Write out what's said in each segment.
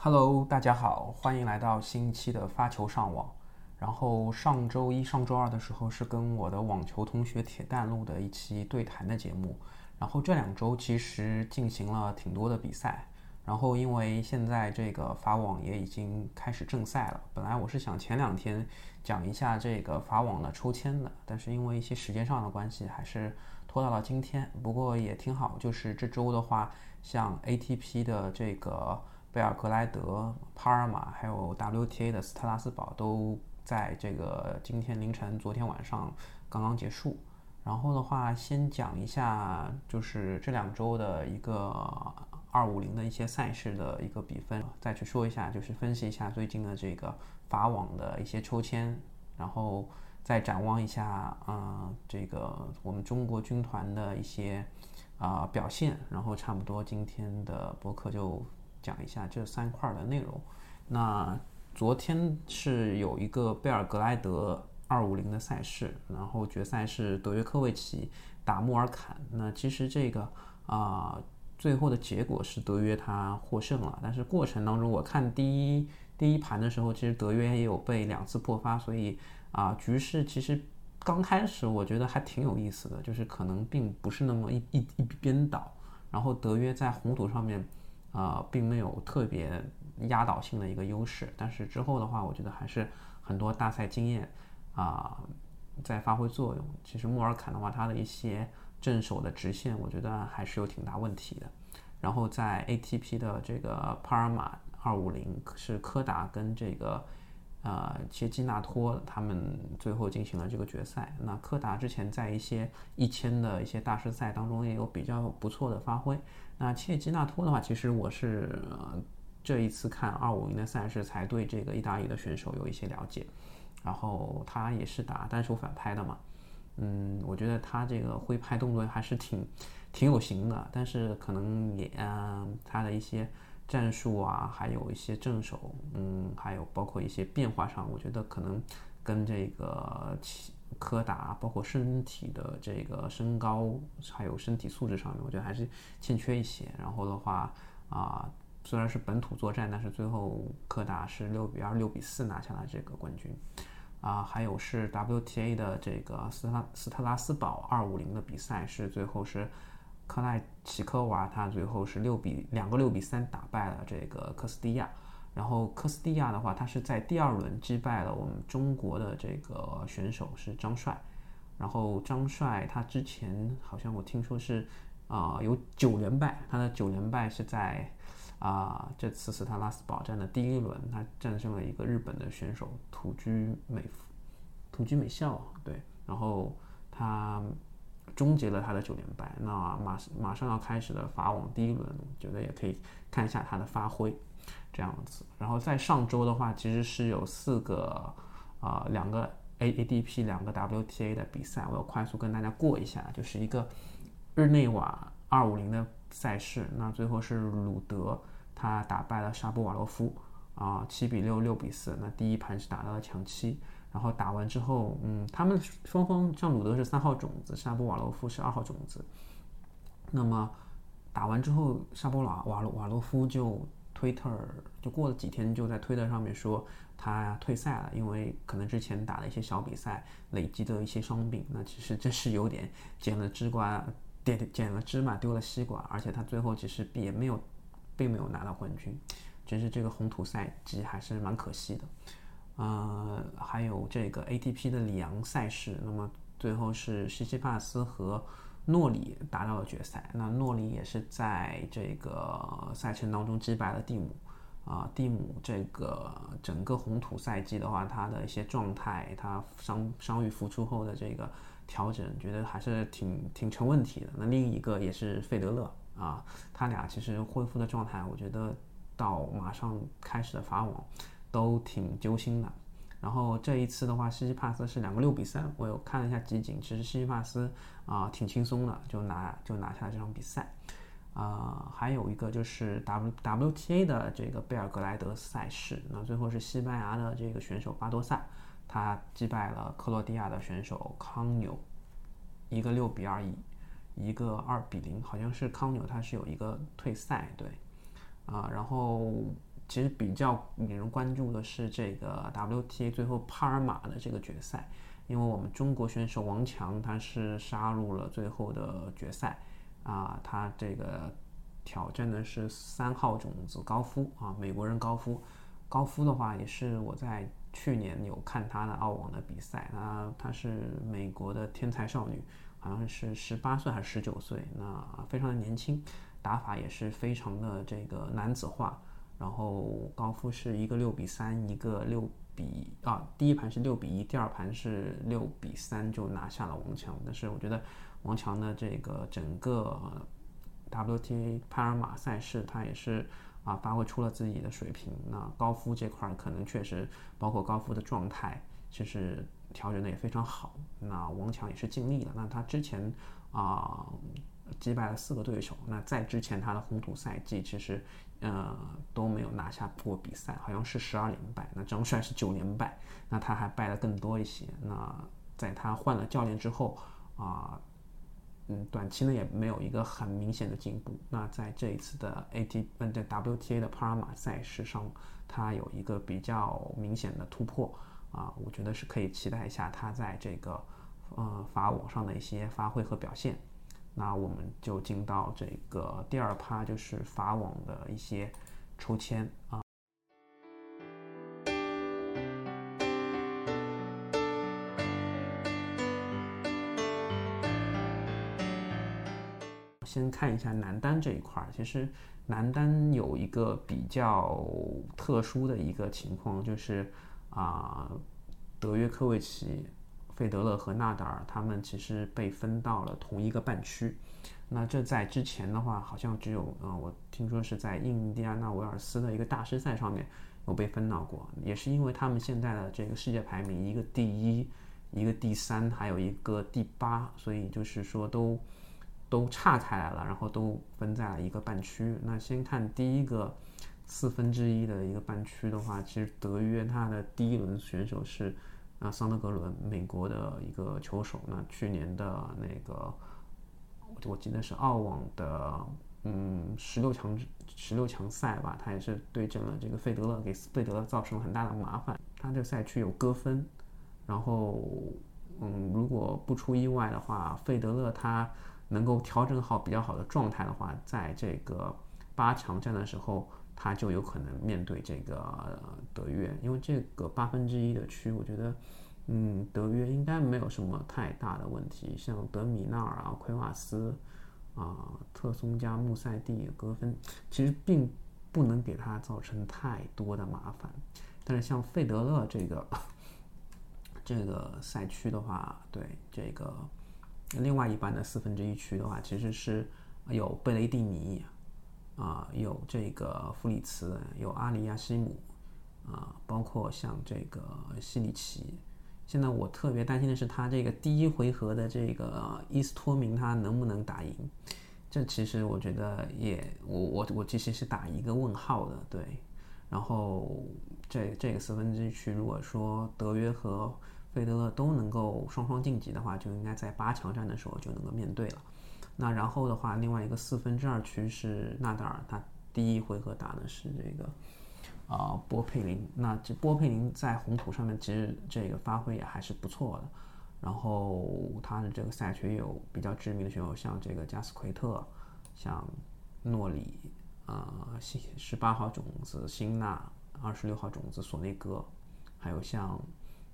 Hello，大家好，欢迎来到新一期的发球上网。然后上周一、上周二的时候是跟我的网球同学铁蛋录的一期对谈的节目。然后这两周其实进行了挺多的比赛。然后因为现在这个法网也已经开始正赛了，本来我是想前两天讲一下这个法网的抽签的，但是因为一些时间上的关系，还是拖到了今天。不过也挺好，就是这周的话，像 ATP 的这个贝尔格莱德、帕尔马，还有 WTA 的斯特拉斯堡，都在这个今天凌晨、昨天晚上刚刚结束。然后的话，先讲一下就是这两周的一个。二五零的一些赛事的一个比分，再去说一下，就是分析一下最近的这个法网的一些抽签，然后再展望一下，啊，这个我们中国军团的一些啊表现，然后差不多今天的博客就讲一下这三块的内容。那昨天是有一个贝尔格莱德二五零的赛事，然后决赛是德约科维奇打穆尔坎。那其实这个啊。最后的结果是德约他获胜了，但是过程当中我看第一第一盘的时候，其实德约也有被两次破发，所以啊局势其实刚开始我觉得还挺有意思的，就是可能并不是那么一一一边倒，然后德约在红土上面啊并没有特别压倒性的一个优势，但是之后的话，我觉得还是很多大赛经验啊在发挥作用。其实莫尔坎的话，他的一些。正手的直线，我觉得还是有挺大问题的。然后在 ATP 的这个帕尔马二五零是柯达跟这个呃切基纳托他们最后进行了这个决赛。那柯达之前在一些一千的一些大师赛当中也有比较不错的发挥。那切基纳托的话，其实我是这一次看二五零的赛事才对这个意大利的选手有一些了解。然后他也是打单手反拍的嘛。嗯，我觉得他这个挥拍动作还是挺挺有型的，但是可能也嗯，他的一些战术啊，还有一些正手，嗯，还有包括一些变化上，我觉得可能跟这个柯达，包括身体的这个身高，还有身体素质上面，我觉得还是欠缺一些。然后的话啊，虽然是本土作战，但是最后柯达是六比二、六比四拿下了这个冠军。啊，还有是 WTA 的这个斯拉斯特拉斯堡二五零的比赛，是最后是克赖奇科娃，他最后是六比两个六比三打败了这个科斯蒂亚。然后科斯蒂亚的话，他是在第二轮击败了我们中国的这个选手是张帅。然后张帅他之前好像我听说是啊有九连败，他的九连败是在。啊，这次斯特拉斯堡站的第一轮，他战胜了一个日本的选手土居美土居美孝，对，然后他终结了他的九连败。那马马上要开始的法网第一轮，觉得也可以看一下他的发挥，这样子。然后在上周的话，其实是有四个啊，两个 A A D P，两个 W T A 的比赛，我要快速跟大家过一下，就是一个日内瓦二五零的。赛事那最后是鲁德他打败了沙波瓦洛夫啊，七比六六比四。那第一盘是打到了强七，然后打完之后，嗯，他们双方像鲁德是三号种子，沙波瓦洛夫是二号种子。那么打完之后，沙波瓦瓦瓦洛夫就推特就过了几天就在推特上面说他退赛了，因为可能之前打了一些小比赛累积的一些伤病。那其实这是有点捡了芝瓜。捡捡了芝麻丢了西瓜，而且他最后其实也没有，并没有拿到冠军，其实这个红土赛季还是蛮可惜的。呃，还有这个 ATP 的里昂赛事，那么最后是西西帕斯和诺里达到了决赛。那诺里也是在这个赛程当中击败了蒂姆。啊，蒂姆这个整个红土赛季的话，他的一些状态，他伤伤愈复出后的这个。调整觉得还是挺挺成问题的。那另一个也是费德勒啊，他俩其实恢复的状态，我觉得到马上开始的法网都挺揪心的。然后这一次的话，西西帕斯是两个六比三，我有看了一下集锦，其实西西帕斯啊挺轻松的，就拿就拿下了这场比赛。啊，还有一个就是 W W T A 的这个贝尔格莱德赛事，那最后是西班牙的这个选手巴多萨。他击败了克罗地亚的选手康纽，一个六比二一，一个二比零，好像是康纽他是有一个退赛对，啊，然后其实比较引人关注的是这个 WTA 最后帕尔马的这个决赛，因为我们中国选手王强他是杀入了最后的决赛，啊，他这个挑战的是三号种子高夫啊，美国人高夫。高夫的话也是我在去年有看他的澳网的比赛，啊他是美国的天才少女，好像是十八岁还是十九岁，那非常的年轻，打法也是非常的这个男子化。然后高夫是一个六比三，一个六比啊，第一盘是六比一，第二盘是六比三就拿下了王强。但是我觉得王强的这个整个 WTA 帕尔马赛事，他也是啊发挥出了自己的水平。那高夫这块可能确实包括高夫的状态，其实调整的也非常好。那王强也是尽力了。那他之前啊击败了四个对手，那在之前他的红土赛季其实。呃，都没有拿下过比赛，好像是十二连败。那张帅是九连败，那他还败的更多一些。那在他换了教练之后啊，嗯，短期呢也没有一个很明显的进步。那在这一次的 AT，嗯，在 WTA 的帕尔马赛事上，他有一个比较明显的突破啊，我觉得是可以期待一下他在这个呃法网上的一些发挥和表现。那我们就进到这个第二趴，就是法网的一些抽签啊。先看一下男单这一块儿，其实男单有一个比较特殊的一个情况，就是啊，德约科维奇。费德勒和纳达尔他们其实被分到了同一个半区，那这在之前的话，好像只有呃，我听说是在印第安纳维尔斯的一个大师赛上面有被分到过，也是因为他们现在的这个世界排名，一个第一，一个第三，还有一个第八，所以就是说都都岔开来了，然后都分在了一个半区。那先看第一个四分之一的一个半区的话，其实德约他的第一轮选手是。那桑德格伦，美国的一个球手，那去年的那个，我记得是澳网的，嗯，十六强十六强赛吧，他也是对阵了这个费德勒，给费德勒造成了很大的麻烦。他这个赛区有割分，然后，嗯，如果不出意外的话，费德勒他能够调整好比较好的状态的话，在这个八强战的时候。他就有可能面对这个德约，因为这个八分之一的区，我觉得，嗯，德约应该没有什么太大的问题。像德米纳尔啊、奎瓦斯啊、特松加、穆塞蒂、格芬，其实并不能给他造成太多的麻烦。但是像费德勒这个 这个赛区的话，对这个另外一半的四分之一区的话，其实是有贝雷蒂尼。啊，有这个弗里茨，有阿里亚西姆，啊，包括像这个西里奇。现在我特别担心的是，他这个第一回合的这个伊斯托明，他能不能打赢？这其实我觉得也，我我我其实是打一个问号的。对，然后这这个四分之一区，如果说德约和费德勒都能够双双晋级的话，就应该在八强战的时候就能够面对了。那然后的话，另外一个四分之二区是纳达尔，他第一回合打的是这个啊波佩林。那这波佩林在红土上面其实这个发挥也还是不错的。然后他的这个赛区有比较知名的选手，像这个加斯奎特，像诺里，呃，十十八号种子辛纳，二十六号种子索内戈，还有像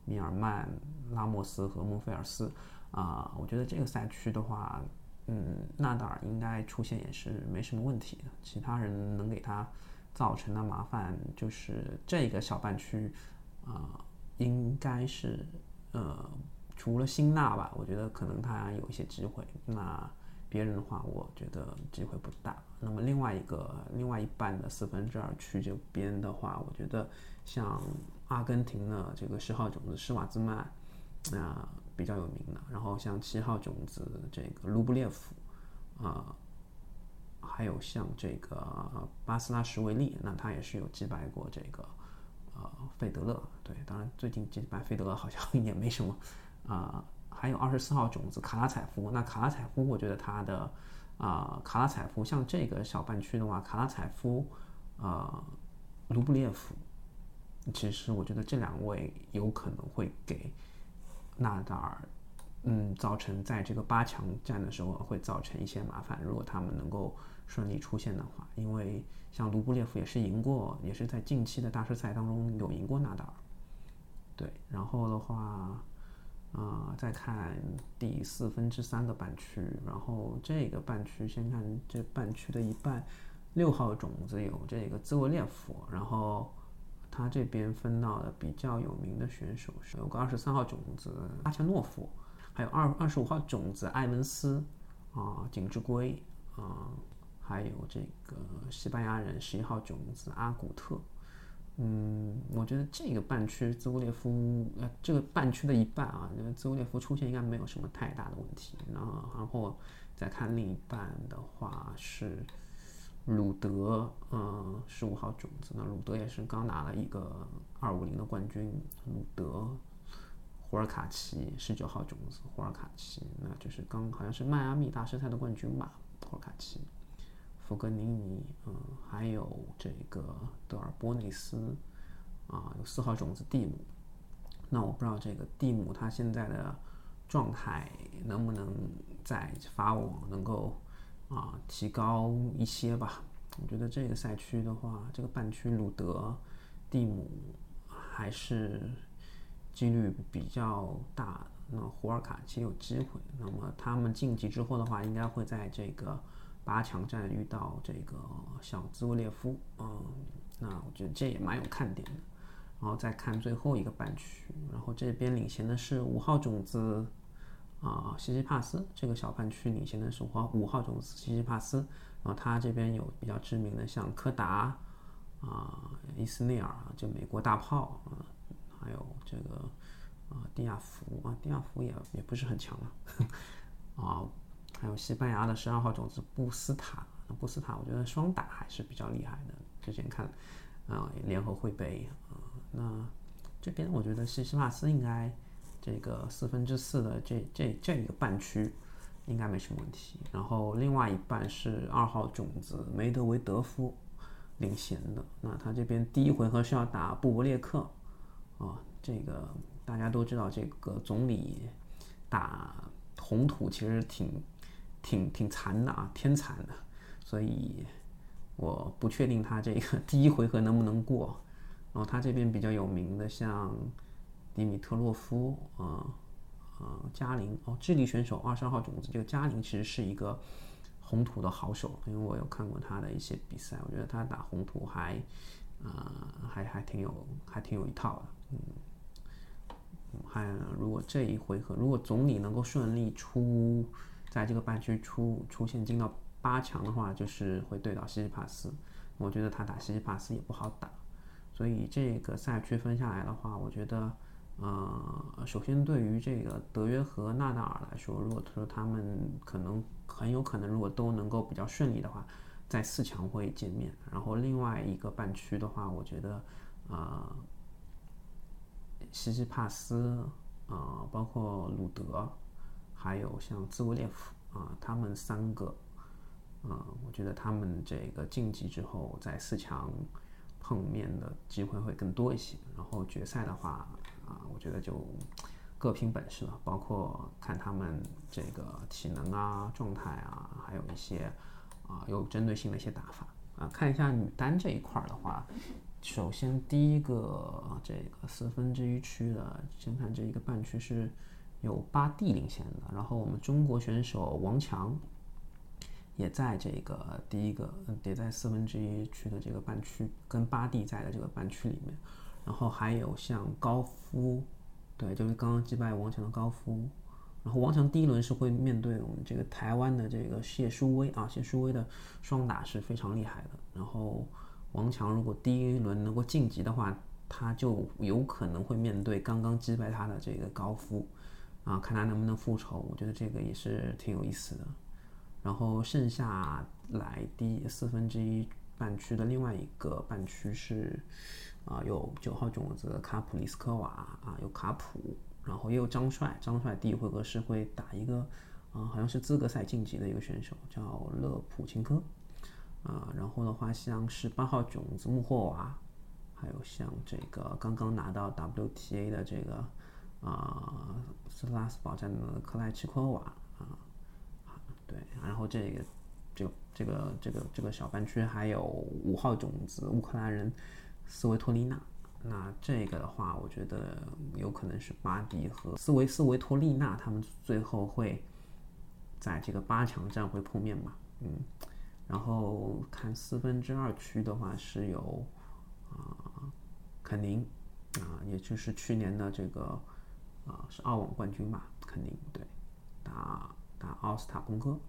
米尔曼、拉莫斯和孟菲尔斯。啊，我觉得这个赛区的话。嗯，纳达尔应该出现也是没什么问题的。其他人能给他造成的麻烦就是这个小半区，啊，应该是呃，除了辛纳吧，我觉得可能他有一些机会。那别人的话，我觉得机会不大。那么另外一个另外一半的四分之二区这边的话，我觉得像阿根廷的这个十号种子施瓦兹曼，那。比较有名的，然后像七号种子这个卢布列夫，啊，还有像这个巴斯拉什维利，那他也是有击败过这个呃费德勒，对，当然最近击败费德勒好像 也没什么啊。还有二十四号种子卡拉采夫，那卡拉采夫我觉得他的啊卡拉采夫像这个小半区的话，卡拉采夫呃卢布列夫，其实我觉得这两位有可能会给纳达尔，嗯，造成在这个八强战的时候会造成一些麻烦。如果他们能够顺利出现的话，因为像卢布列夫也是赢过，也是在近期的大师赛当中有赢过纳达尔。对，然后的话，啊，再看第四分之三个半区，然后这个半区先看这半区的一半。六号种子有这个兹维列夫，然后他这边分到的比较有名的选手是有个二十三号种子阿恰诺夫，还有二二十五号种子埃文斯，啊景之圭，啊还有这个西班牙人十一号种子阿古特。嗯，我觉得这个半区兹沃列夫，呃，这个半区的一半啊，那个兹沃列夫出现应该没有什么太大的问题。然后，然后再看另一半的话是。鲁德，嗯，十五号种子，那鲁德也是刚拿了一个二五零的冠军。鲁德，胡尔卡奇，十九号种子，胡尔卡奇，那就是刚好像是迈阿密大师赛的冠军吧。胡尔卡奇，福格尼尼，嗯，还有这个德尔波内斯，啊，有四号种子蒂姆。那我不知道这个蒂姆他现在的状态能不能在法网能够。啊，提高一些吧。我觉得这个赛区的话，这个半区鲁德、蒂姆还是几率比较大。那胡尔卡其实有机会。那么他们晋级之后的话，应该会在这个八强战遇到这个小兹维列夫。嗯，那我觉得这也蛮有看点的。然后再看最后一个半区，然后这边领先的是五号种子。啊，西西帕斯这个小半区领先的是五号五号种子西西帕斯，然后他这边有比较知名的像柯达啊、伊斯内尔啊就美国大炮啊，还有这个啊蒂亚福啊，蒂亚福也也不是很强了啊，还有西班牙的十二号种子布斯塔，布斯塔我觉得双打还是比较厉害的，之前看啊联合会杯啊，那这边我觉得西西帕斯应该。这个四分之四的这这这一个半区应该没什么问题，然后另外一半是二号种子梅德韦德夫领衔的。那他这边第一回合是要打布博列克啊，这个大家都知道，这个总理打红土其实挺挺挺残的啊，天残的，所以我不确定他这个 第一回合能不能过。然后他这边比较有名的像。迪米特洛夫，啊，啊，加林哦，智利选手二十二号种子，这个加林其实是一个红土的好手，因为我有看过他的一些比赛，我觉得他打红土还，啊，还还挺有，还挺有一套的，嗯，还如果这一回合，如果总理能够顺利出，在这个半区出出现进到八强的话，就是会对到西西帕斯，我觉得他打西西帕斯也不好打，所以这个赛区分下来的话，我觉得。呃，首先对于这个德约和纳达尔来说，如果说他们可能很有可能，如果都能够比较顺利的话，在四强会见面。然后另外一个半区的话，我觉得啊，西西帕斯啊，包括鲁德，还有像兹维列夫啊，他们三个啊，我觉得他们这个晋级之后在四强碰面的机会会更多一些。然后决赛的话。啊，我觉得就各凭本事了，包括看他们这个体能啊、状态啊，还有一些啊有针对性的一些打法啊。看一下女单这一块的话，首先第一个这个四分之一区的，先看这一个半区是有巴蒂领先的，然后我们中国选手王强也在这个第一个，也在四分之一区的这个半区，跟巴蒂在的这个半区里面。然后还有像高夫，对，就是刚刚击败王强的高夫。然后王强第一轮是会面对我们这个台湾的这个谢淑薇啊，谢淑薇的双打是非常厉害的。然后王强如果第一轮能够晋级的话，他就有可能会面对刚刚击败他的这个高夫，啊，看他能不能复仇。我觉得这个也是挺有意思的。然后剩下来第四分之一半区的另外一个半区是。啊，有九号种子卡普里斯科瓦啊，有卡普，然后也有张帅。张帅第一回合是会打一个，啊，好像是资格赛晋级的一个选手，叫勒普琴科。啊，然后的话，像十八号种子穆霍娃，还有像这个刚刚拿到 WTA 的这个啊斯特拉斯堡站的克莱奇科娃啊，对，然后这个这这个这个这个小半区还有五号种子乌克兰人斯维托利娜。那这个的话，我觉得有可能是巴迪和斯维斯维托利娜他们最后会在这个八强战会碰面吧，嗯，然后看四分之二区的话是有啊肯宁啊，也就是去年的这个啊是澳网冠军吧，肯宁对，打打奥斯塔彭科，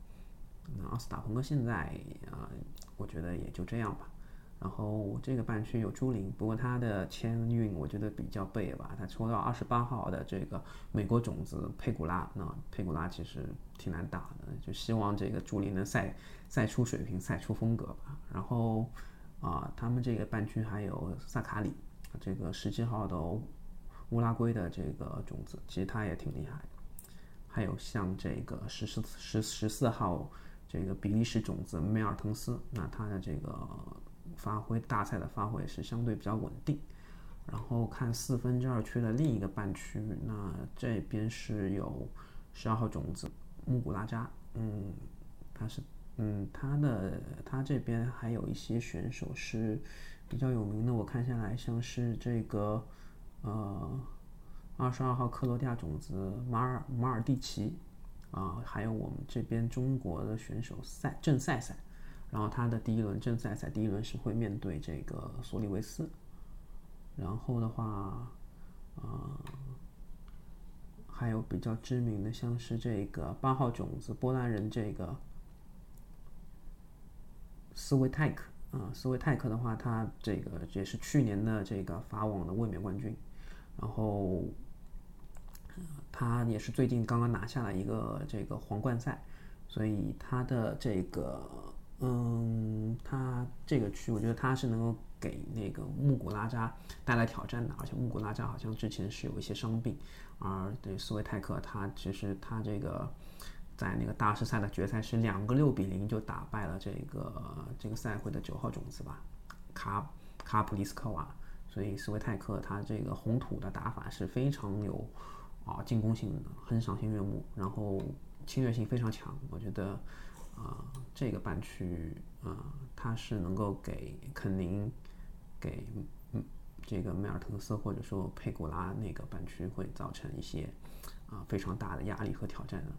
那奥斯塔彭科现在啊，我觉得也就这样吧。然后这个半区有朱琳，不过他的签运我觉得比较背吧。他抽到二十八号的这个美国种子佩古拉，那佩古拉其实挺难打的，就希望这个朱琳能赛赛出水平，赛出风格吧。然后啊，他们这个半区还有萨卡里，这个十七号的乌拉圭的这个种子，其实他也挺厉害。还有像这个十四十十四号这个比利时种子梅尔滕斯，那他的这个。发挥大赛的发挥是相对比较稳定，然后看四分之二区的另一个半区，那这边是有十二号种子穆古拉扎，嗯，他是，嗯，他的他这边还有一些选手是比较有名的，我看下来像是这个呃二十二号克罗地亚种子马尔马尔蒂奇，啊，还有我们这边中国的选手赛郑赛赛。然后他的第一轮正赛赛第一轮是会面对这个索里维斯，然后的话，啊，还有比较知名的像是这个八号种子波兰人这个斯维泰克啊，斯维泰克的话，他这个也是去年的这个法网的卫冕冠军，然后他也是最近刚刚拿下了一个这个皇冠赛，所以他的这个。嗯，他这个区，我觉得他是能够给那个穆古拉扎带来挑战的，而且穆古拉扎好像之前是有一些伤病，而对斯维泰克，他其实他这个在那个大师赛的决赛是两个六比零就打败了这个这个赛会的九号种子吧，卡卡普里斯科娃，所以斯维泰克他这个红土的打法是非常有啊进攻性的，很赏心悦目，然后侵略性非常强，我觉得。啊，这个半区啊，它是能够给肯宁、给嗯这个梅尔滕斯或者说佩古拉那个半区会造成一些啊非常大的压力和挑战的。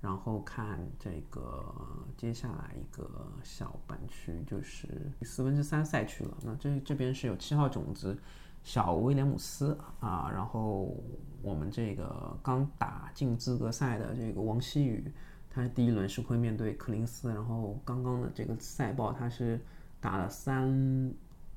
然后看这个接下来一个小半区就是四分之三赛区了。那这这边是有七号种子小威廉姆斯啊，然后我们这个刚打进资格赛的这个王希雨。他第一轮是会面对柯林斯，然后刚刚的这个赛报他是打了三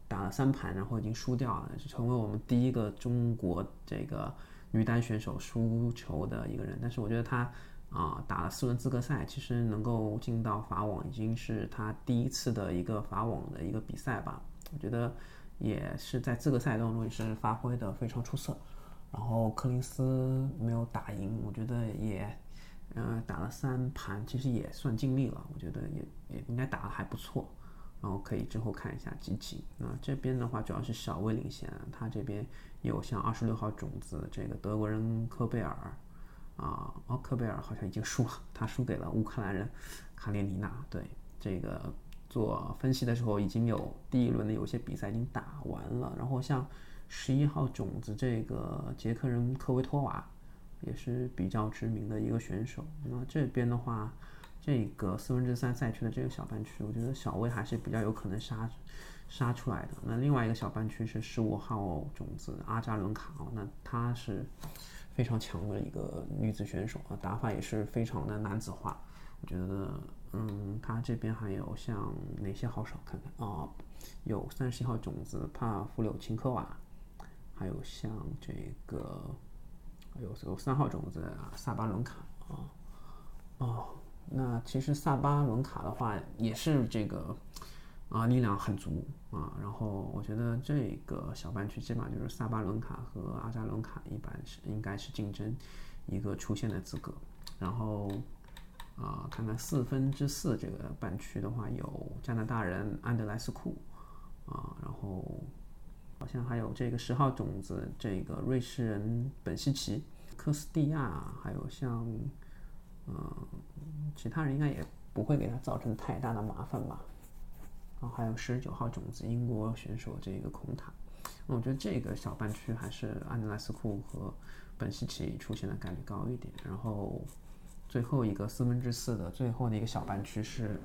打了三盘，然后已经输掉了，成为我们第一个中国这个女单选手输球的一个人。但是我觉得他啊打了四轮资格赛，其实能够进到法网，已经是他第一次的一个法网的一个比赛吧。我觉得也是在资格赛当中也是发挥的非常出色。然后柯林斯没有打赢，我觉得也。呃，打了三盘，其实也算尽力了，我觉得也也应该打得还不错，然后可以之后看一下集锦。那这边的话主要是小威领先，他这边有像二十六号种子这个德国人科贝尔，啊，哦，科贝尔好像已经输了，他输给了乌克兰人卡列尼娜。对，这个做分析的时候已经有第一轮的有些比赛已经打完了，然后像十一号种子这个捷克人科维托娃。也是比较知名的一个选手。那这边的话，这个四分之三赛区的这个小半区，我觉得小威还是比较有可能杀杀出来的。那另外一个小半区是十五号种子阿扎伦卡哦，那她是非常强的一个女子选手啊，打法也是非常的男子化。我觉得，嗯，她这边还有像哪些好手？看看啊，有三十一号种子帕夫柳琴科娃，还有像这个。有有三号种子萨巴伦卡啊，哦，那其实萨巴伦卡的话也是这个啊力量很足啊，然后我觉得这个小半区基本上就是萨巴伦卡和阿扎伦卡一般是应该是竞争一个出线的资格，然后啊看看四分之四这个半区的话有加拿大人安德莱斯库啊，然后好像还有这个十号种子，这个瑞士人本西奇、科斯蒂亚，还有像，嗯，其他人应该也不会给他造成太大的麻烦吧。然后还有十九号种子英国选手这个孔塔，我觉得这个小半区还是安德莱斯库和本西奇出现的概率高一点。然后最后一个四分之四的最后的一个小半区是，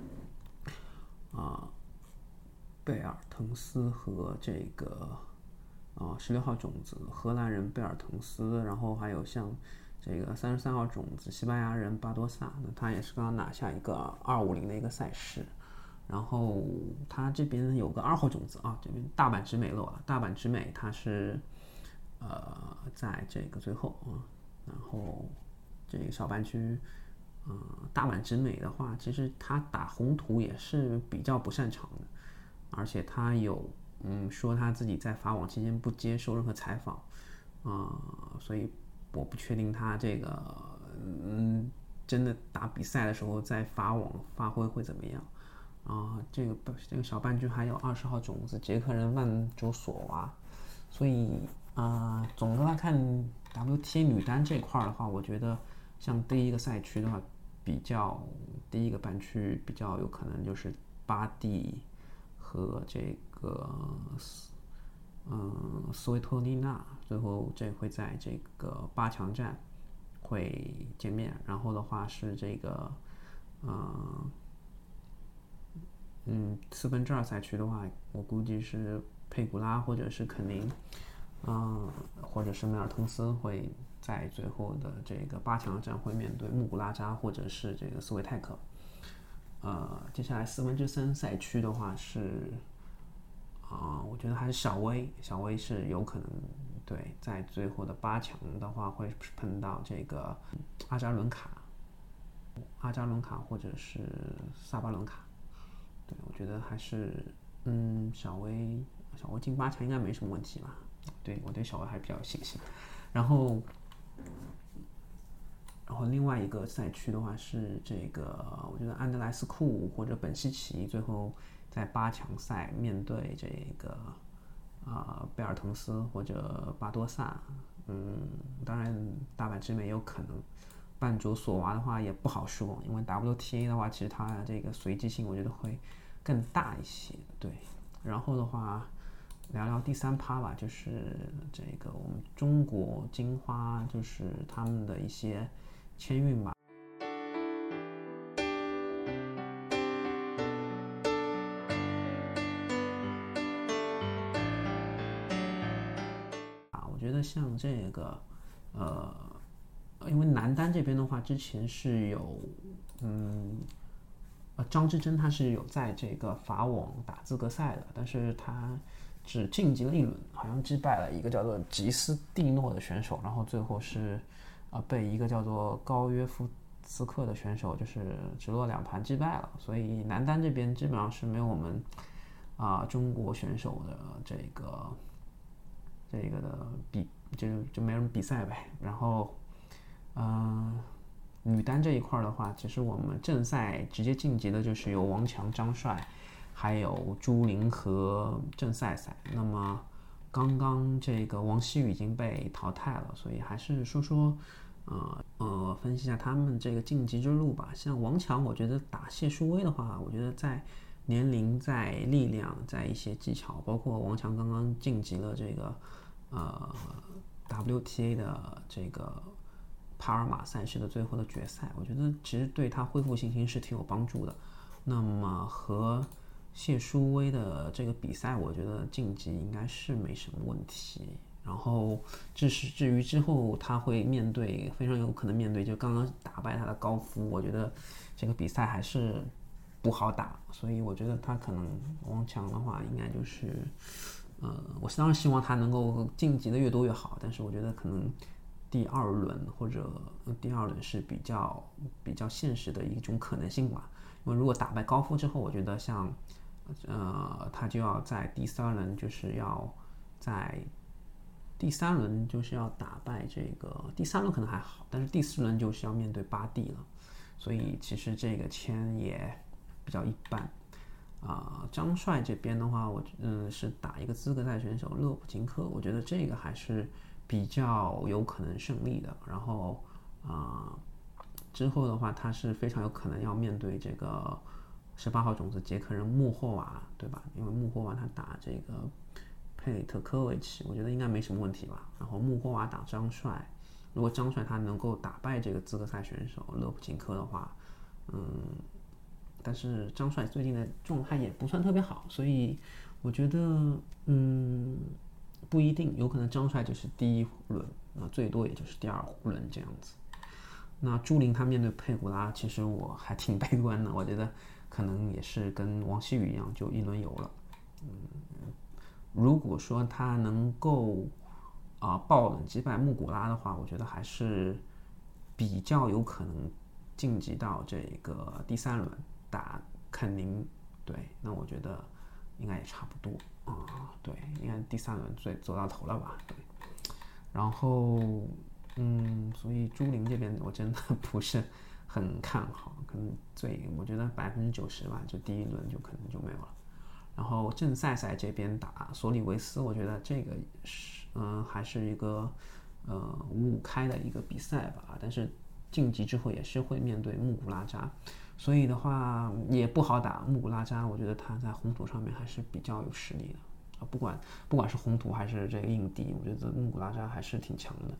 啊。贝尔滕斯和这个啊十六号种子荷兰人贝尔滕斯，然后还有像这个三十三号种子西班牙人巴多萨，那他也是刚刚拿下一个二五零的一个赛事，然后他这边有个二号种子啊，这边大阪直美漏了，大阪直美他是呃在这个最后啊，然后这个小半区，呃大阪直美的话，其实他打红土也是比较不擅长的。而且他有嗯说他自己在法网期间不接受任何采访，啊，所以我不确定他这个嗯真的打比赛的时候在法网发挥会怎么样啊？这个这个小半区还有二十号种子捷克人万卓索娃，所以啊，总的来看 WTA 女单这块儿的话，我觉得像第一个赛区的话，比较第一个半区比较有可能就是巴蒂。和这个斯，嗯，斯维托丽娜，最后这会在这个八强战会见面。然后的话是这个，嗯，嗯，四分之二赛区的话，我估计是佩古拉或者是肯宁，嗯，或者是梅尔滕斯会在最后的这个八强战会面对穆古拉扎或者是这个斯维泰克。呃，接下来四分之三赛区的话是，啊，我觉得还是小威，小威是有可能对，在最后的八强的话会碰到这个阿扎伦卡，阿扎伦卡或者是萨巴伦卡，对我觉得还是嗯，小威小威进八强应该没什么问题吧？对我对小威还是比较有信心，然后。然后另外一个赛区的话是这个，我觉得安德莱斯库或者本西奇最后在八强赛面对这个啊贝尔滕斯或者巴多萨，嗯，当然大阪直美有可能，半卓索娃的话也不好说，因为 WTA 的话其实它这个随机性我觉得会更大一些，对。然后的话聊聊第三趴吧，就是这个我们中国金花，就是他们的一些。签运吧。啊，我觉得像这个，呃，因为男单这边的话，之前是有，嗯，呃，张之臻他是有在这个法网打资格赛的，但是他只晋级了一轮，好像击败了一个叫做吉斯蒂诺的选手，然后最后是。啊，被一个叫做高约夫斯克的选手就是直落两盘击败了，所以男单这边基本上是没有我们啊中国选手的这个这个的比，就就没人比赛呗。然后，嗯，女单这一块的话，其实我们正赛直接晋级的就是有王强、张帅，还有朱琳和郑赛赛。那么。刚刚这个王曦雨已经被淘汰了，所以还是说说，呃呃，分析一下他们这个晋级之路吧。像王强，我觉得打谢淑薇的话，我觉得在年龄、在力量、在一些技巧，包括王强刚刚晋级了这个呃 WTA 的这个帕尔马赛事的最后的决赛，我觉得其实对他恢复信心是挺有帮助的。那么和谢淑薇的这个比赛，我觉得晋级应该是没什么问题。然后，至是至于之后他会面对，非常有可能面对就刚刚打败他的高夫，我觉得这个比赛还是不好打。所以我觉得他可能王强的话，应该就是，呃，我当然希望他能够晋级的越多越好。但是我觉得可能第二轮或者第二轮是比较比较现实的一种可能性吧。因为如果打败高夫之后，我觉得像。呃，他就要在第三轮，就是要在第三轮就是要打败这个第三轮可能还好，但是第四轮就是要面对巴蒂了，所以其实这个签也比较一般啊，张帅这边的话，我嗯是打一个资格赛选手勒普金科，我觉得这个还是比较有可能胜利的。然后啊，之后的话，他是非常有可能要面对这个十八号种子捷克人穆霍瓦，对吧？因为穆霍瓦他打这个佩特科维奇，我觉得应该没什么问题吧。然后穆霍瓦打张帅，如果张帅他能够打败这个资格赛选手勒普金科的话，嗯。但是张帅最近的状态也不算特别好，所以我觉得，嗯，不一定，有可能张帅就是第一轮，那最多也就是第二轮这样子。那朱琳他面对佩古拉，其实我还挺悲观的，我觉得可能也是跟王曦雨一样，就一轮游了。嗯，如果说他能够啊爆冷击败穆古拉的话，我觉得还是比较有可能晋级到这个第三轮。打肯宁，对，那我觉得应该也差不多啊，对，应该第三轮最走到头了吧，对。然后，嗯，所以朱琳这边我真的不是很看好，可能最我觉得百分之九十吧，就第一轮就可能就没有了。然后正赛赛这边打索里维斯，我觉得这个是嗯还是一个呃五五开的一个比赛吧，但是晋级之后也是会面对穆古拉扎。所以的话也不好打穆古拉扎，我觉得他在红土上面还是比较有实力的啊。不管不管是红土还是这个硬地，我觉得穆古拉扎还是挺强的。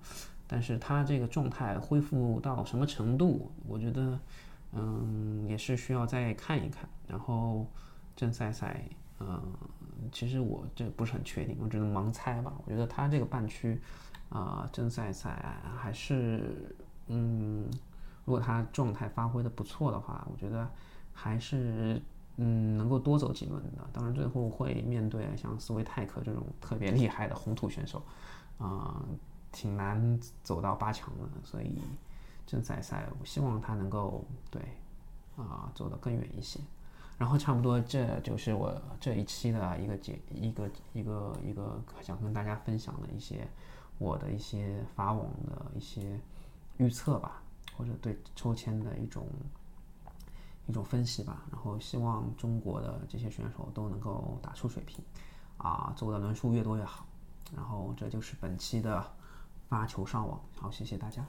但是他这个状态恢复到什么程度，我觉得嗯也是需要再看一看。然后正赛赛，嗯，其实我这不是很确定，我只能盲猜吧。我觉得他这个半区啊正赛赛还是嗯。如果他状态发挥的不错的话，我觉得还是嗯能够多走几轮的。当然最后会面对像斯维泰克这种特别厉害的红土选手，啊，挺难走到八强的。所以正赛赛，我希望他能够对啊走得更远一些。然后差不多这就是我这一期的一个节一个一个一个想跟大家分享的一些我的一些法网的一些预测吧。或者对抽签的一种一种分析吧，然后希望中国的这些选手都能够打出水平，啊，走的轮数越多越好。然后这就是本期的发球上网，好，谢谢大家。